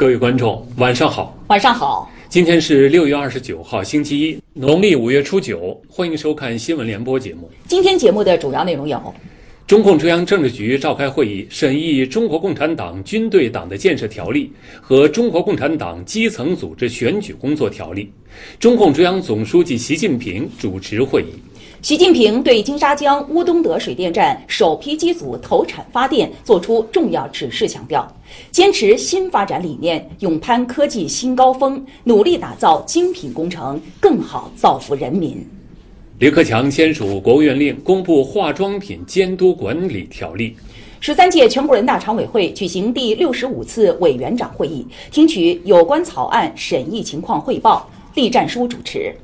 各位观众，晚上好。晚上好。今天是六月二十九号，星期一，农历五月初九。欢迎收看新闻联播节目。今天节目的主要内容有：中共中央政治局召开会议，审议《中国共产党军队党的建设条例》和《中国共产党基层组织选举工作条例》。中共中央总书记习近平主持会议。习近平对金沙江乌东德水电站首批机组投产发电作出重要指示，强调坚持新发展理念，勇攀科技新高峰，努力打造精品工程，更好造福人民。李克强签署国务院令，公布化妆品监督管理条例。十三届全国人大常委会举行第六十五次委员长会议，听取有关草案审议情况汇报。栗战书主持。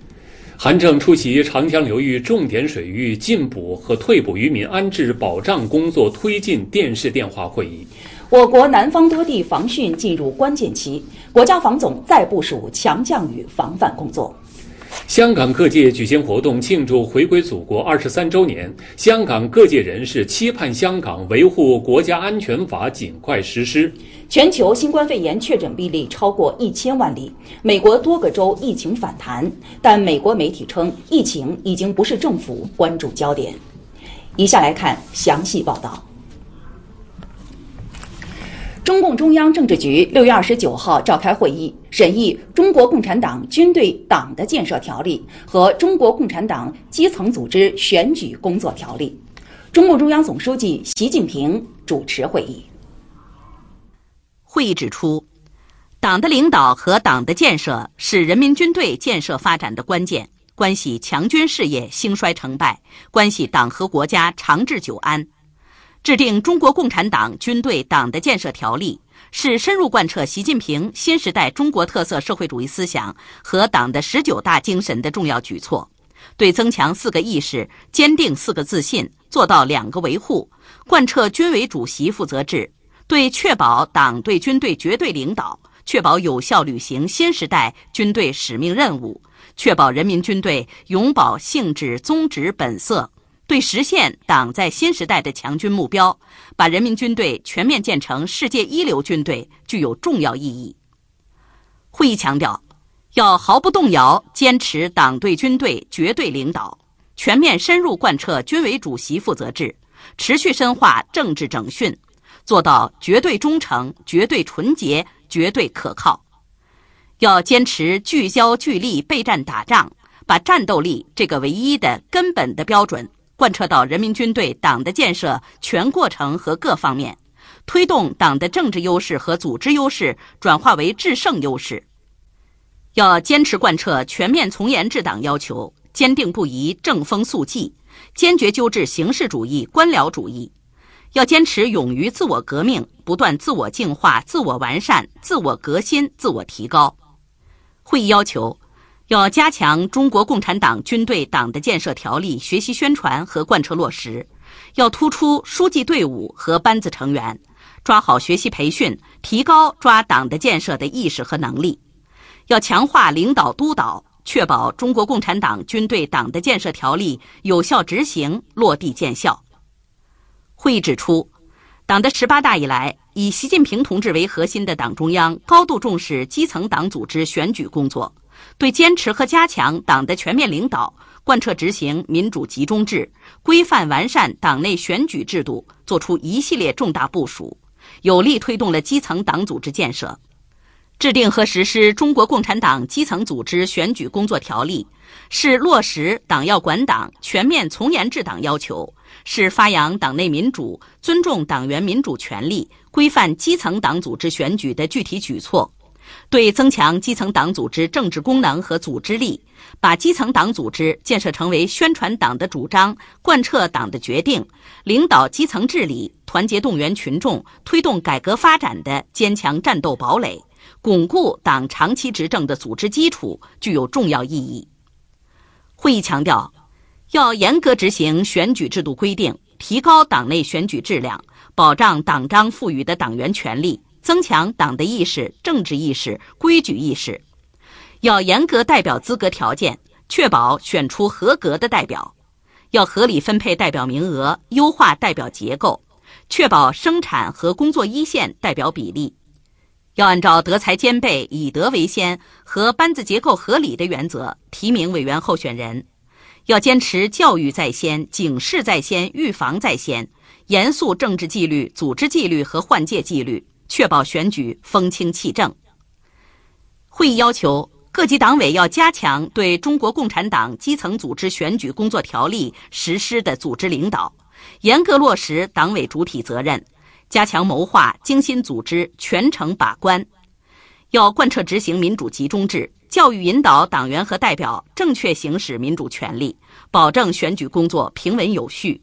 韩正出席长江流域重点水域进补和退捕渔民安置保障工作推进电视电话会议。我国南方多地防汛进入关键期，国家防总再部署强降雨防范工作。香港各界举行活动庆祝回归祖国二十三周年。香港各界人士期盼香港维护国家安全法尽快实施。全球新冠肺炎确诊病例超过一千万例，美国多个州疫情反弹，但美国媒体称疫情已经不是政府关注焦点。以下来看详细报道。中共中央政治局六月二十九号召开会议，审议《中国共产党军队党的建设条例》和《中国共产党基层组织选举工作条例》。中共中央总书记习近平主持会议。会议指出，党的领导和党的建设是人民军队建设发展的关键，关系强军事业兴衰成败，关系党和国家长治久安。制定《中国共产党军队党的建设条例》是深入贯彻习近平新时代中国特色社会主义思想和党的十九大精神的重要举措，对增强四个意识、坚定四个自信、做到两个维护、贯彻军委主席负责制，对确保党对军队绝对领导、确保有效履行新时代军队使命任务、确保人民军队永葆性质宗旨本色。对实现党在新时代的强军目标，把人民军队全面建成世界一流军队具有重要意义。会议强调，要毫不动摇坚持党对军队绝对领导，全面深入贯彻军委主席负责制，持续深化政治整训，做到绝对忠诚、绝对纯洁、绝对可靠。要坚持聚焦聚力备战打仗，把战斗力这个唯一的根本的标准。贯彻到人民军队党的建设全过程和各方面，推动党的政治优势和组织优势转化为制胜优势。要坚持贯彻全面从严治党要求，坚定不移正风肃纪，坚决纠治形式主义、官僚主义。要坚持勇于自我革命，不断自我净化、自我完善、自我革新、自我提高。会议要求。要加强《中国共产党军队党的建设条例》学习宣传和贯彻落实，要突出书记队伍和班子成员，抓好学习培训，提高抓党的建设的意识和能力。要强化领导督导，确保《中国共产党军队党的建设条例》有效执行、落地见效。会议指出，党的十八大以来，以习近平同志为核心的党中央高度重视基层党组织选举工作。对坚持和加强党的全面领导，贯彻执行民主集中制，规范完善党内选举制度，作出一系列重大部署，有力推动了基层党组织建设。制定和实施《中国共产党基层组织选举工作条例》，是落实党要管党、全面从严治党要求，是发扬党内民主、尊重党员民主权利、规范基层党组织选举的具体举措。对增强基层党组织政治功能和组织力，把基层党组织建设成为宣传党的主张、贯彻党的决定、领导基层治理、团结动员群众、推动改革发展的坚强战斗堡垒，巩固党长期执政的组织基础，具有重要意义。会议强调，要严格执行选举制度规定，提高党内选举质量，保障党章赋予的党员权利。增强党的意识、政治意识、规矩意识，要严格代表资格条件，确保选出合格的代表；要合理分配代表名额，优化代表结构，确保生产和工作一线代表比例；要按照德才兼备、以德为先和班子结构合理的原则提名委员候选人。要坚持教育在先、警示在先、预防在先，严肃政治纪律、组织纪律和换届纪律，确保选举风清气正。会议要求各级党委要加强对中国共产党基层组织选举工作条例实施的组织领导，严格落实党委主体责任。加强谋划，精心组织，全程把关。要贯彻执行民主集中制，教育引导党员和代表正确行使民主权利，保证选举工作平稳有序。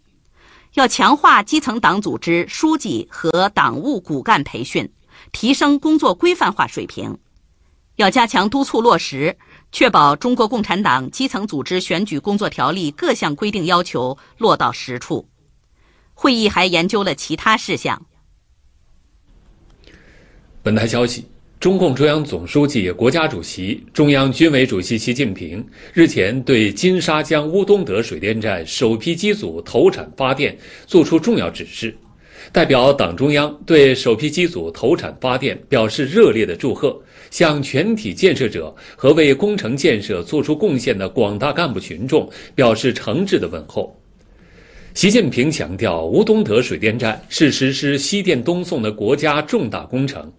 要强化基层党组织书记和党务骨干培训，提升工作规范化水平。要加强督促落实，确保中国共产党基层组织选举工作条例各项规定要求落到实处。会议还研究了其他事项。本台消息：中共中央总书记、国家主席、中央军委主席习近平日前对金沙江乌东德水电站首批机组投产发电作出重要指示，代表党中央对首批机组投产发电表示热烈的祝贺，向全体建设者和为工程建设作出贡献的广大干部群众表示诚挚的问候。习近平强调，乌东德水电站是实施西电东送的国家重大工程。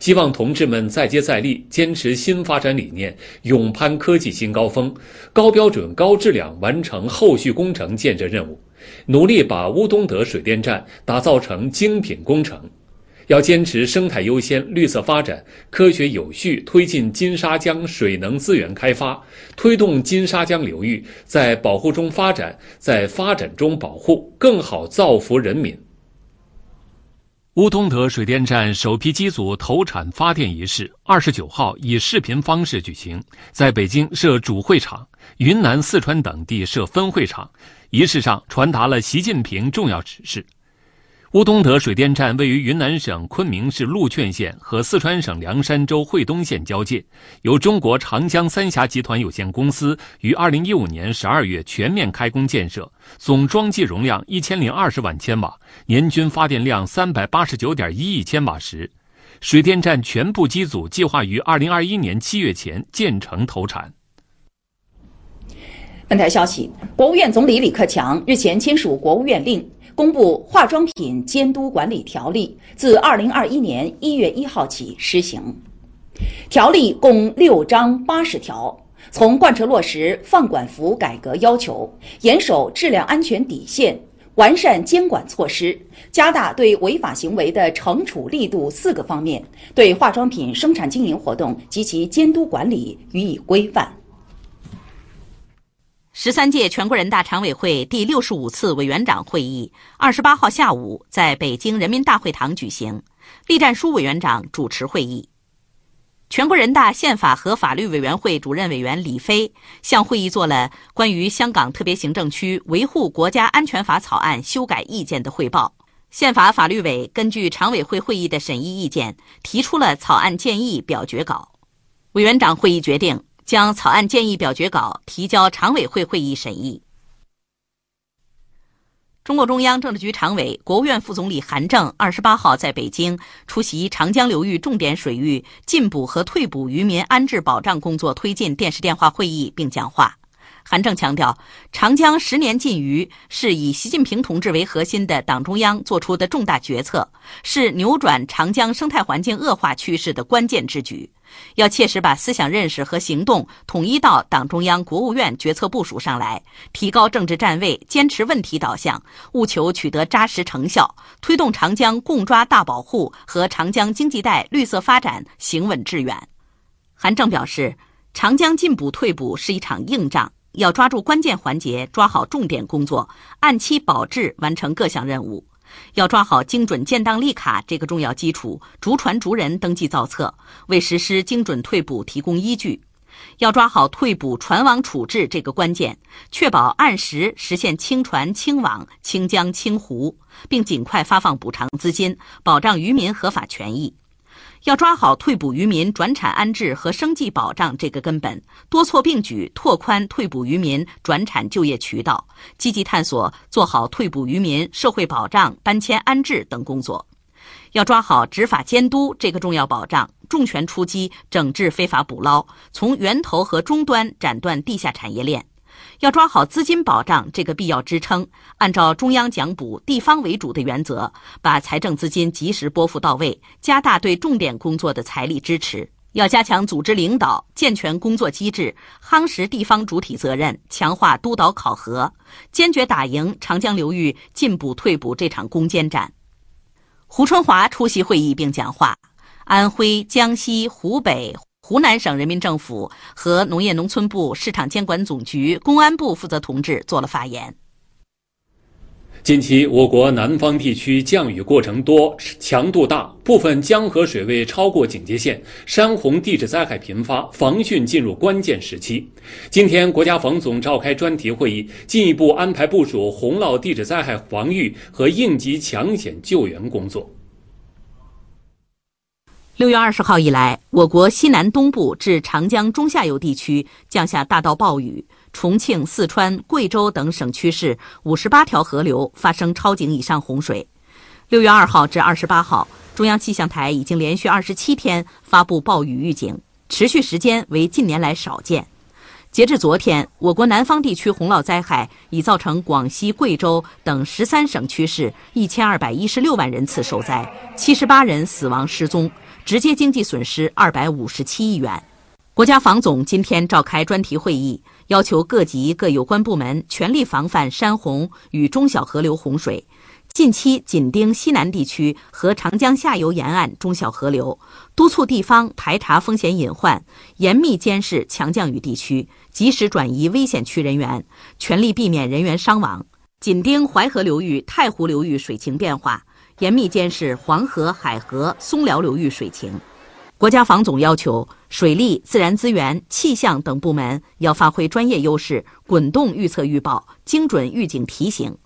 希望同志们再接再厉，坚持新发展理念，勇攀科技新高峰，高标准、高质量完成后续工程建设任务，努力把乌东德水电站打造成精品工程。要坚持生态优先、绿色发展，科学有序推进金沙江水能资源开发，推动金沙江流域在保护中发展，在发展中保护，更好造福人民。乌东德水电站首批机组投产发电仪式，二十九号以视频方式举行，在北京设主会场，云南、四川等地设分会场。仪式上传达了习近平重要指示。乌东德水电站位于云南省昆明市禄劝县和四川省凉山州会东县交界，由中国长江三峡集团有限公司于二零一五年十二月全面开工建设，总装机容量一千零二十万千瓦，年均发电量三百八十九点一亿千瓦时。水电站全部机组计划于二零二一年七月前建成投产。本台消息，国务院总理李克强日前签署国务院令。公布《化妆品监督管理条例》，自二零二一年一月一号起施行。条例共六章八十条，从贯彻落实放管服改革要求，严守质量安全底线，完善监管措施，加大对违法行为的惩处力度四个方面，对化妆品生产经营活动及其监督管理予以规范。十三届全国人大常委会第六十五次委员长会议二十八号下午在北京人民大会堂举行，栗战书委员长主持会议。全国人大宪法和法律委员会主任委员李飞向会议做了关于香港特别行政区维护国家安全法草案修改意见的汇报。宪法法律委根据常委会会议的审议意见，提出了草案建议表决稿。委员长会议决定。将草案建议表决稿提交常委会会议审议。中共中央政治局常委、国务院副总理韩正二十八号在北京出席长江流域重点水域进补和退补渔民安置保障工作推进电视电话会议并讲话。韩正强调，长江十年禁渔是以习近平同志为核心的党中央作出的重大决策，是扭转长江生态环境恶化趋势的关键之举。要切实把思想认识和行动统一到党中央、国务院决策部署上来，提高政治站位，坚持问题导向，务求取得扎实成效，推动长江共抓大保护和长江经济带绿色发展行稳致远。韩正表示，长江进补退补是一场硬仗。要抓住关键环节，抓好重点工作，按期保质完成各项任务。要抓好精准建档立卡这个重要基础，逐船逐人登记造册，为实施精准退补提供依据。要抓好退补船网处置这个关键，确保按时实现清船清网、清江清湖，并尽快发放补偿资金，保障渔民合法权益。要抓好退捕渔民转产安置和生计保障这个根本，多措并举拓宽退捕渔民转产就业渠道，积极探索做好退捕渔民社会保障、搬迁安置等工作。要抓好执法监督这个重要保障，重拳出击，整治非法捕捞，从源头和终端斩断地下产业链。要抓好资金保障这个必要支撑，按照中央奖补、地方为主的原则，把财政资金及时拨付到位，加大对重点工作的财力支持。要加强组织领导，健全工作机制，夯实地方主体责任，强化督导考核，坚决打赢长江流域进补退补这场攻坚战。胡春华出席会议并讲话，安徽、江西、湖北。湖南省人民政府和农业农村部市场监管总局、公安部负责同志做了发言。近期，我国南方地区降雨过程多、强度大，部分江河水位超过警戒线，山洪地质灾害频发，防汛进入关键时期。今天，国家防总召开专题会议，进一步安排部署洪涝地质灾害防御和应急抢险救援工作。六月二十号以来，我国西南东部至长江中下游地区降下大到暴雨，重庆、四川、贵州等省区市五十八条河流发生超警以上洪水。六月二号至二十八号，中央气象台已经连续二十七天发布暴雨预警，持续时间为近年来少见。截至昨天，我国南方地区洪涝灾害已造成广西、贵州等十三省区市一千二百一十六万人次受灾，七十八人死亡失踪。直接经济损失二百五十七亿元。国家防总今天召开专题会议，要求各级各有关部门全力防范山洪与中小河流洪水，近期紧盯西南地区和长江下游沿岸中小河流，督促地方排查风险隐患，严密监视强降雨地区，及时转移危险区人员，全力避免人员伤亡。紧盯淮河流域、太湖流域水情变化。严密监视黄河、海河、松辽流域水情。国家防总要求水利、自然资源、气象等部门要发挥专业优势，滚动预测预报，精准预警提醒。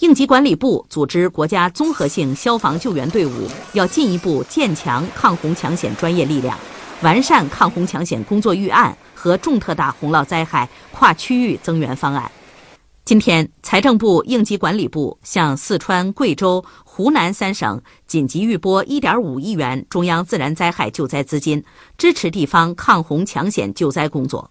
应急管理部组织国家综合性消防救援队伍，要进一步建强抗洪抢险专业力量，完善抗洪抢险工作预案和重特大洪涝灾害跨区域增援方案。今天，财政部、应急管理部向四川、贵州、湖南三省紧急预拨1.5亿元中央自然灾害救灾资金，支持地方抗洪抢险救灾工作。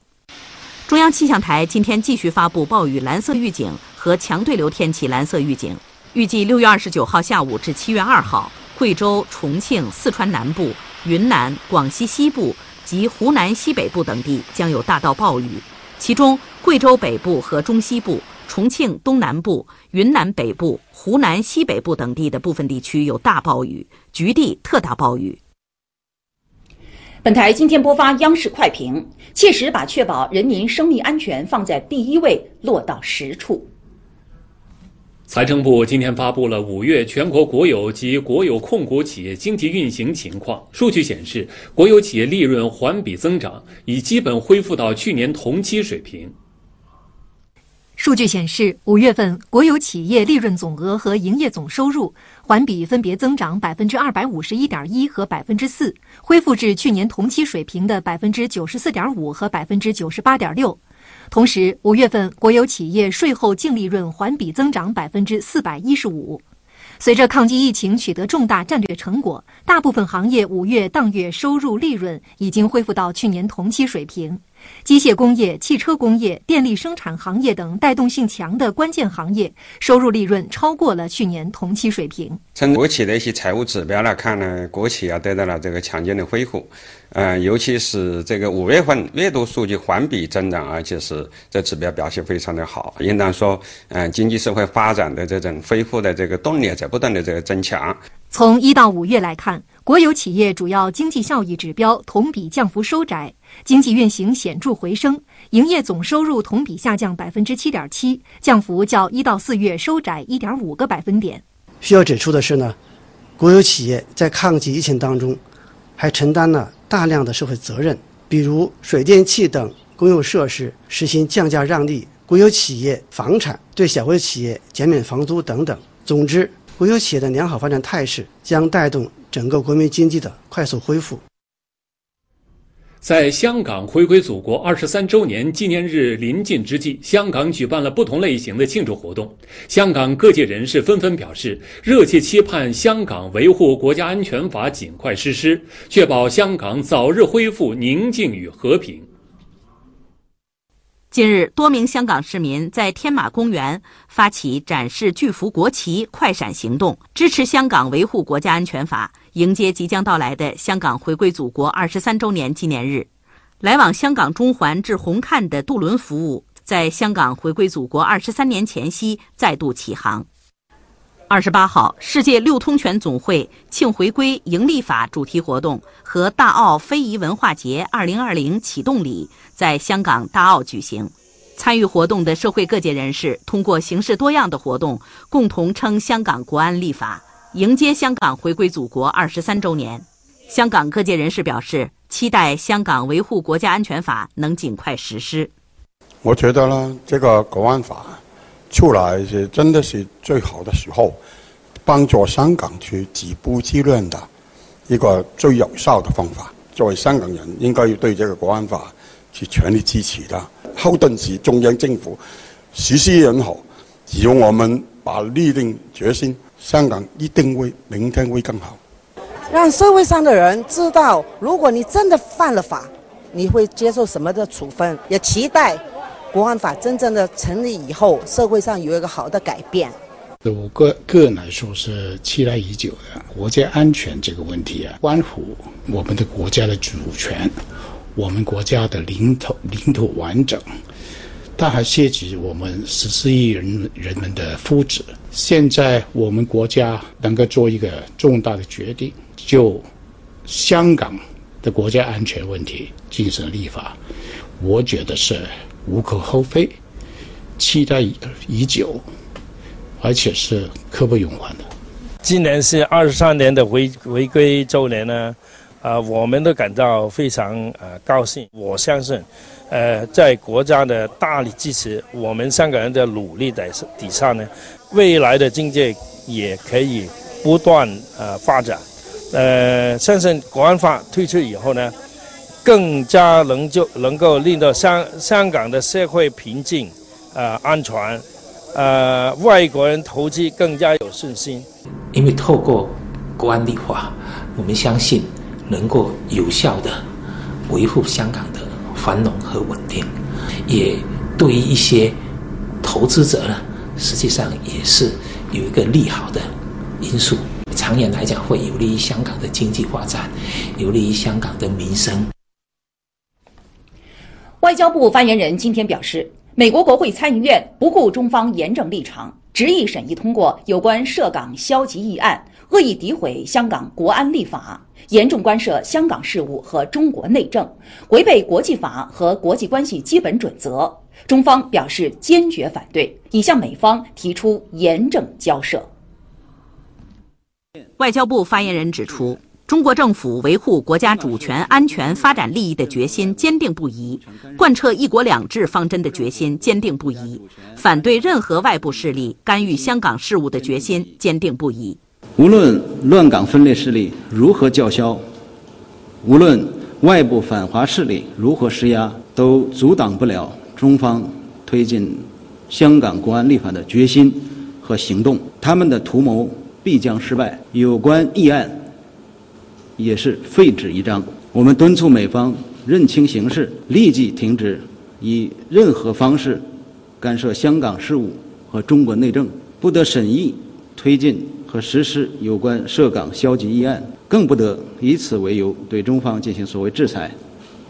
中央气象台今天继续发布暴雨蓝色预警和强对流天气蓝色预警，预计6月29号下午至7月2号，贵州、重庆、四川南部、云南、广西西部及湖南西北部等地将有大到暴雨，其中贵州北部和中西部。重庆东南部、云南北部、湖南西北部等地的部分地区有大暴雨，局地特大暴雨。本台今天播发央视快评，切实把确保人民生命安全放在第一位落到实处。财政部今天发布了五月全国国有及国有控股企业经济运行情况。数据显示，国有企业利润环比增长，已基本恢复到去年同期水平。数据显示，五月份国有企业利润总额和营业总收入环比分别增长百分之二百五十一点一和百分之四，恢复至去年同期水平的百分之九十四点五和百分之九十八点六。同时，五月份国有企业税后净利润环比增长百分之四百一十五。随着抗击疫情取得重大战略成果，大部分行业五月当月收入利润已经恢复到去年同期水平。机械工业、汽车工业、电力生产行业等带动性强的关键行业，收入利润超过了去年同期水平。从国企的一些财务指标来看呢，国企啊得到了这个强劲的恢复，呃，尤其是这个五月份月度数据环比增长，而且是这指标表现非常的好，应当说，嗯，经济社会发展的这种恢复的这个动力在不断的这个增强。从一到五月来看，国有企业主要经济效益指标同比降幅收窄，经济运行显著回升，营业总收入同比下降百分之七点七，降幅较一到四月收窄一点五个百分点。需要指出的是呢，国有企业在抗击疫情当中，还承担了大量的社会责任，比如水电气等公用设施实行降价让利，国有企业房产对小微企业减免房租等等。总之。国有企业的良好发展态势将带动整个国民经济的快速恢复。在香港回归祖国二十三周年纪念日临近之际，香港举办了不同类型的庆祝活动。香港各界人士纷纷表示，热切期盼香港维护国家安全法尽快实施，确保香港早日恢复宁静与和平。近日，多名香港市民在天马公园发起展示巨幅国旗快闪行动，支持香港维护国家安全法，迎接即将到来的香港回归祖国二十三周年纪念日。来往香港中环至红磡的渡轮服务，在香港回归祖国二十三年前夕再度启航。二十八号，世界六通权总会庆回归迎立法主题活动和大澳非遗文化节二零二零启动礼在香港大澳举行。参与活动的社会各界人士通过形式多样的活动，共同称香港国安立法，迎接香港回归祖国二十三周年。香港各界人士表示，期待香港维护国家安全法能尽快实施。我觉得呢，这个国安法。出来是真的是最好的时候，帮助香港去止暴制乱的一个最有效的方法。作为香港人，应该要对这个国安法去全力支持的。后盾是中央政府实施很好，只要我们把立定决心，香港一定会明天会更好。让社会上的人知道，如果你真的犯了法，你会接受什么的处分？也期待。国安法真正的成立以后，社会上有一个好的改变。我个个人来说是期待已久的。国家安全这个问题啊，关乎我们的国家的主权，我们国家的领土领土完整，它还涉及我们十四亿人人们的福祉。现在我们国家能够做一个重大的决定，就香港的国家安全问题进行立法，我觉得是。无可厚非，期待已久，而且是刻不容缓的。今年是二十三年的回回归周年呢，啊，我们都感到非常呃高兴。我相信，呃，在国家的大力支持，我们香港人的努力的底下呢，未来的经济也可以不断呃发展。呃，相信国安法推出以后呢。更加能就能够令到香香港的社会平静，呃，安全，呃，外国人投资更加有信心。因为透过国安立法，我们相信能够有效的维护香港的繁荣和稳定，也对于一些投资者呢，实际上也是有一个利好的因素。长远来讲，会有利于香港的经济发展，有利于香港的民生。外交部发言人今天表示，美国国会参议院不顾中方严正立场，执意审议通过有关涉港消极议案，恶意诋毁香港国安立法，严重干涉香港事务和中国内政，违背国际法和国际关系基本准则。中方表示坚决反对，已向美方提出严正交涉。外交部发言人指出。中国政府维护国家主权、安全、发展利益的决心坚定不移，贯彻“一国两制”方针的决心坚定不移，反对任何外部势力干预香港事务的决心坚定不移。无论乱港分裂势力如何叫嚣，无论外部反华势力如何施压，都阻挡不了中方推进香港国安立法的决心和行动。他们的图谋必将失败。有关议案。也是废纸一张。我们敦促美方认清形势，立即停止以任何方式干涉香港事务和中国内政，不得审议、推进和实施有关涉港消极议案，更不得以此为由对中方进行所谓制裁，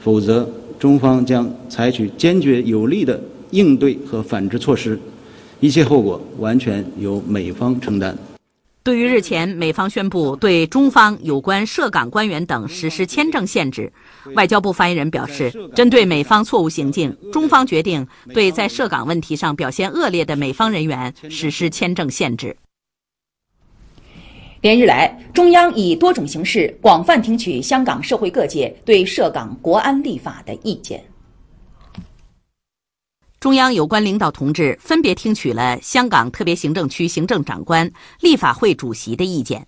否则中方将采取坚决有力的应对和反制措施，一切后果完全由美方承担。对于日前美方宣布对中方有关涉港官员等实施签证限制，外交部发言人表示，针对美方错误行径，中方决定对在涉港问题上表现恶劣的美方人员实施签证限制。连日来，中央以多种形式广泛听取香港社会各界对涉港国安立法的意见。中央有关领导同志分别听取了香港特别行政区行政长官、立法会主席的意见。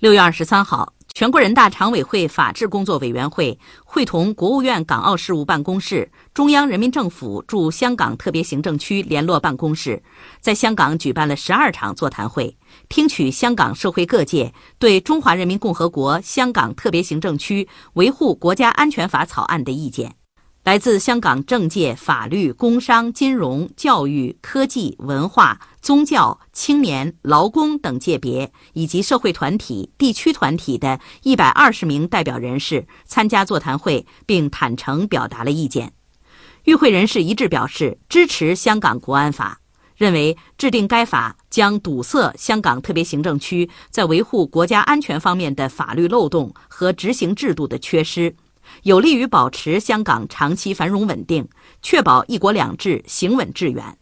六月二十三号。全国人大常委会法制工作委员会会同国务院港澳事务办公室、中央人民政府驻香港特别行政区联络办公室，在香港举办了十二场座谈会，听取香港社会各界对《中华人民共和国香港特别行政区维护国家安全法》草案的意见。来自香港政界、法律、工商、金融、教育、科技、文化、宗教、青年、劳工等界别，以及社会团体、地区团体的一百二十名代表人士参加座谈会，并坦诚表达了意见。与会人士一致表示支持香港国安法，认为制定该法将堵塞香港特别行政区在维护国家安全方面的法律漏洞和执行制度的缺失。有利于保持香港长期繁荣稳定，确保“一国两制”行稳致远。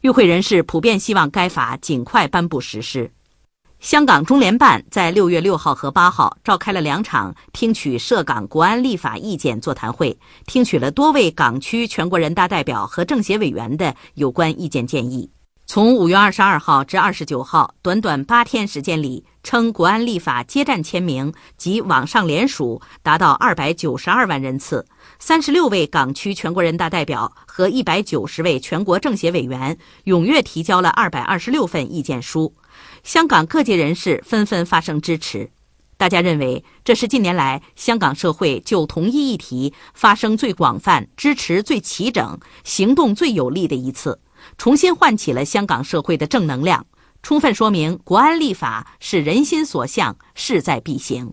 与会人士普遍希望该法尽快颁布实施。香港中联办在六月六号和八号召开了两场听取涉港国安立法意见座谈会，听取了多位港区全国人大代表和政协委员的有关意见建议。从五月二十二号至二十九号，短短八天时间里，称国安立法接站签名及网上联署达到二百九十二万人次。三十六位港区全国人大代表和一百九十位全国政协委员踊跃提交了二百二十六份意见书。香港各界人士纷纷发声支持。大家认为，这是近年来香港社会就同一议题发声最广泛、支持最齐整、行动最有力的一次。重新唤起了香港社会的正能量，充分说明国安立法是人心所向、势在必行。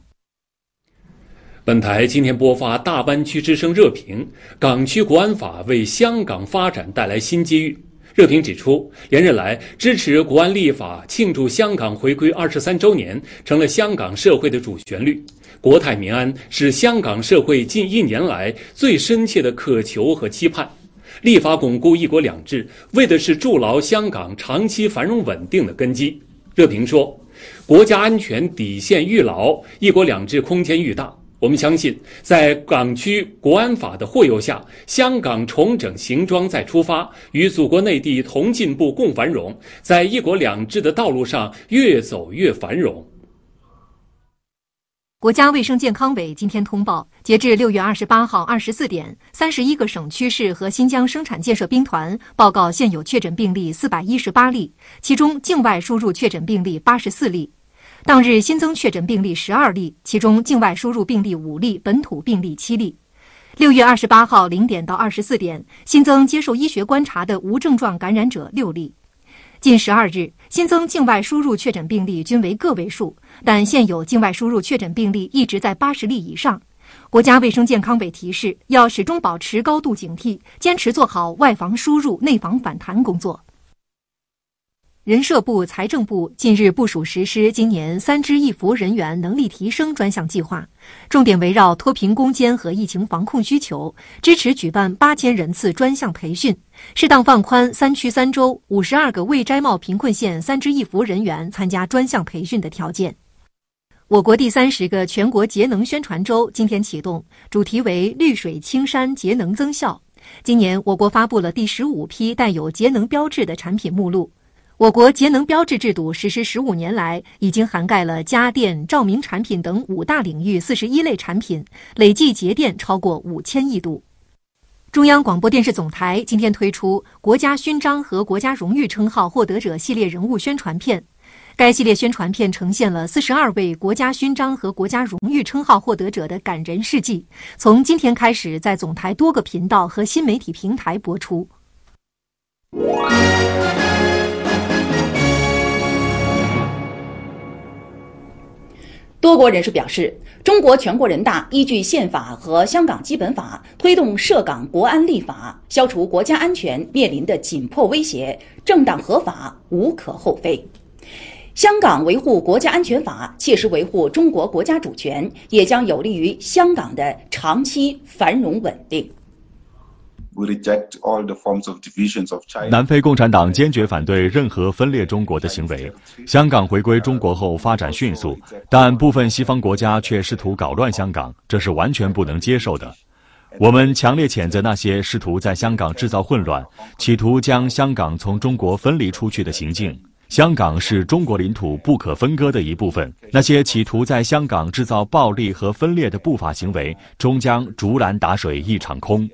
本台今天播发大湾区之声热评：港区国安法为香港发展带来新机遇。热评指出，连日来支持国安立法、庆祝香港回归二十三周年，成了香港社会的主旋律。国泰民安是香港社会近一年来最深切的渴求和期盼。立法巩固“一国两制”，为的是筑牢香港长期繁荣稳定的根基。热评说，国家安全底线愈牢，“一国两制”空间愈大。我们相信，在港区国安法的护佑下，香港重整行装再出发，与祖国内地同进步共繁荣，在“一国两制”的道路上越走越繁荣。国家卫生健康委今天通报，截至六月二十八号二十四点，三十一个省区市和新疆生产建设兵团报告现有确诊病例四百一十八例，其中境外输入确诊病例八十四例。当日新增确诊病例十二例，其中境外输入病例五例，本土病例七例。六月二十八号零点到二十四点，新增接受医学观察的无症状感染者六例。近十二日新增境外输入确诊病例均为个位数，但现有境外输入确诊病例一直在八十例以上。国家卫生健康委提示，要始终保持高度警惕，坚持做好外防输入、内防反弹工作。人社部、财政部近日部署实施今年“三支一扶”人员能力提升专项计划，重点围绕脱贫攻坚和疫情防控需求，支持举办八千人次专项培训，适当放宽三区三州五十二个未摘帽贫困县“三支一扶”人员参加专项培训的条件。我国第三十个全国节能宣传周今天启动，主题为“绿水青山，节能增效”。今年，我国发布了第十五批带有节能标志的产品目录。我国节能标志制度实施十五年来，已经涵盖了家电、照明产品等五大领域四十一类产品，累计节电超过五千亿度。中央广播电视总台今天推出国家勋章和国家荣誉称号获得者系列人物宣传片，该系列宣传片呈现了四十二位国家勋章和国家荣誉称号获得者的感人事迹。从今天开始，在总台多个频道和新媒体平台播出。多国人士表示，中国全国人大依据宪法和香港基本法推动涉港国安立法，消除国家安全面临的紧迫威胁，正当合法，无可厚非。香港维护国家安全法，切实维护中国国家主权，也将有利于香港的长期繁荣稳定。南非共产党坚决反对任何分裂中国的行为。香港回归中国后发展迅速，但部分西方国家却试图搞乱香港，这是完全不能接受的。我们强烈谴责那些试图在香港制造混乱、企图将香港从中国分离出去的行径。香港是中国领土不可分割的一部分。那些企图在香港制造暴力和分裂的不法行为，终将竹篮打水一场空。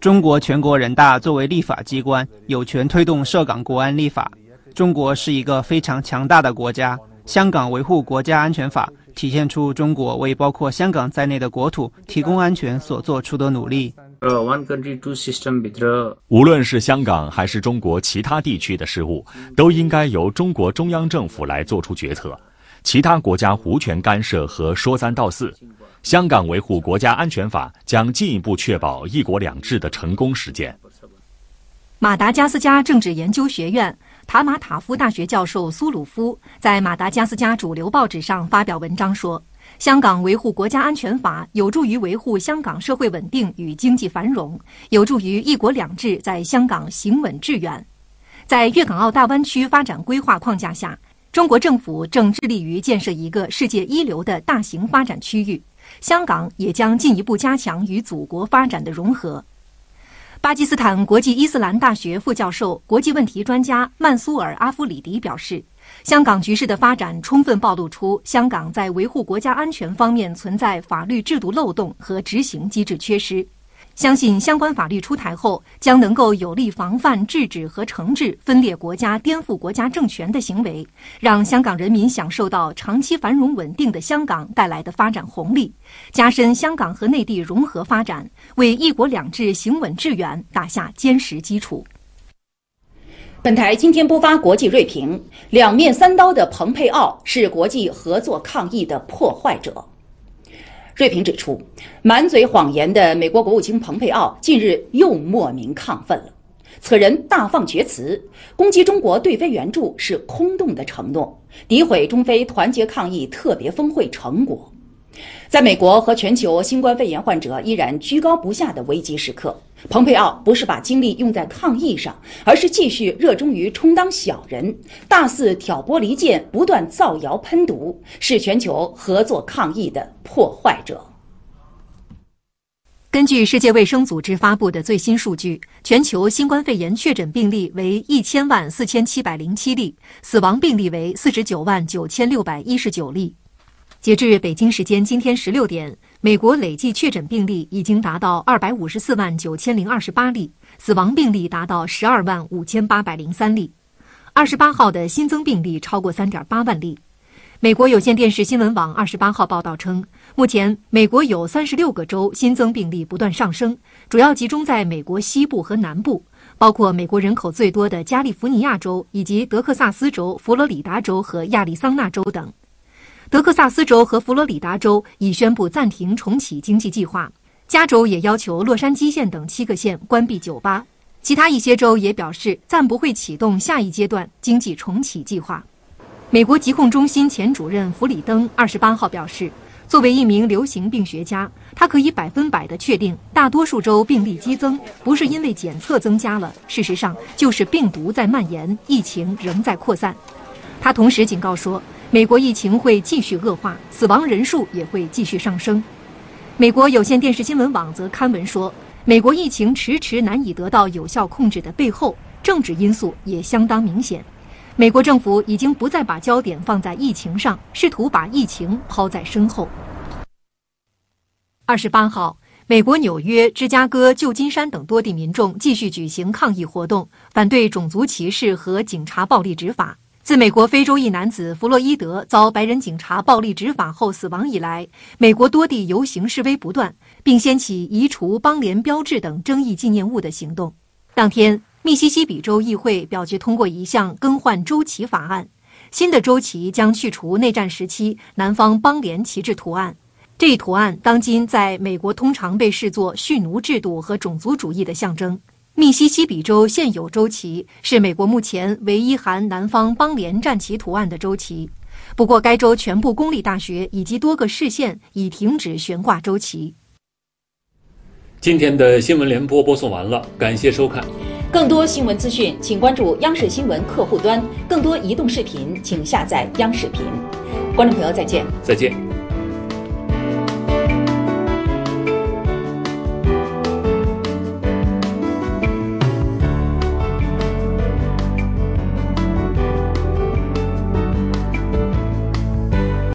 中国全国人大作为立法机关，有权推动涉港国安立法。中国是一个非常强大的国家，香港维护国家安全法。体现出中国为包括香港在内的国土提供安全所做出的努力。无论是香港还是中国其他地区的事务，都应该由中国中央政府来做出决策，其他国家无权干涉和说三道四。香港维护国家安全法将进一步确保“一国两制”的成功实践。马达加斯加政治研究学院。塔马塔夫大学教授苏鲁夫在马达加斯加主流报纸上发表文章说：“香港维护国家安全法有助于维护香港社会稳定与经济繁荣，有助于‘一国两制’在香港行稳致远。在粤港澳大湾区发展规划框架下，中国政府正致力于建设一个世界一流的大型发展区域，香港也将进一步加强与祖国发展的融合。”巴基斯坦国际伊斯兰大学副教授、国际问题专家曼苏尔·阿夫里迪表示，香港局势的发展充分暴露出香港在维护国家安全方面存在法律制度漏洞和执行机制缺失。相信相关法律出台后，将能够有力防范、制止和惩治分裂国家、颠覆国家政权的行为，让香港人民享受到长期繁荣稳定的香港带来的发展红利，加深香港和内地融合发展，为“一国两制”行稳致远打下坚实基础。本台今天播发国际锐评：两面三刀的蓬佩奥是国际合作抗疫的破坏者。瑞平指出，满嘴谎言的美国国务卿蓬佩奥近日又莫名亢奋了。此人大放厥词，攻击中国对非援助是空洞的承诺，诋毁中非团结抗疫特别峰会成果。在美国和全球新冠肺炎患者依然居高不下的危机时刻，蓬佩奥不是把精力用在抗疫上，而是继续热衷于充当小人，大肆挑拨离间，不断造谣喷毒，是全球合作抗疫的破坏者。根据世界卫生组织发布的最新数据，全球新冠肺炎确诊病例为一千万四千七百零七例，死亡病例为四十九万九千六百一十九例。截至北京时间今天十六点，美国累计确诊病例已经达到二百五十四万九千零二十八例，死亡病例达到十二万五千八百零三例。二十八号的新增病例超过三点八万例。美国有线电视新闻网二十八号报道称，目前美国有三十六个州新增病例不断上升，主要集中在美国西部和南部，包括美国人口最多的加利福尼亚州以及德克萨斯州、佛罗里达州和亚利桑那州等。德克萨斯州和佛罗里达州已宣布暂停重启经济计划，加州也要求洛杉矶县等七个县关闭酒吧，其他一些州也表示暂不会启动下一阶段经济重启计划。美国疾控中心前主任弗里登二十八号表示，作为一名流行病学家，他可以百分百的确定，大多数州病例激增不是因为检测增加了，事实上就是病毒在蔓延，疫情仍在扩散。他同时警告说。美国疫情会继续恶化，死亡人数也会继续上升。美国有线电视新闻网则刊文说，美国疫情迟迟难以得到有效控制的背后，政治因素也相当明显。美国政府已经不再把焦点放在疫情上，试图把疫情抛在身后。二十八号，美国纽约、芝加哥、旧金山等多地民众继续举行抗议活动，反对种族歧视和警察暴力执法。自美国非洲裔男子弗洛伊德遭白人警察暴力执法后死亡以来，美国多地游行示威不断，并掀起移除邦联标志等争议纪念物的行动。当天，密西西比州议会表决通过一项更换州旗法案，新的州旗将去除内战时期南方邦联旗帜图案。这一图案当今在美国通常被视作蓄奴制度和种族主义的象征。密西西比州现有州旗是美国目前唯一含南方邦联战旗图案的州旗，不过该州全部公立大学以及多个市县已停止悬挂州旗。今天的新闻联播播送完了，感谢收看。更多新闻资讯，请关注央视新闻客户端；更多移动视频，请下载央视频。观众朋友，再见。再见。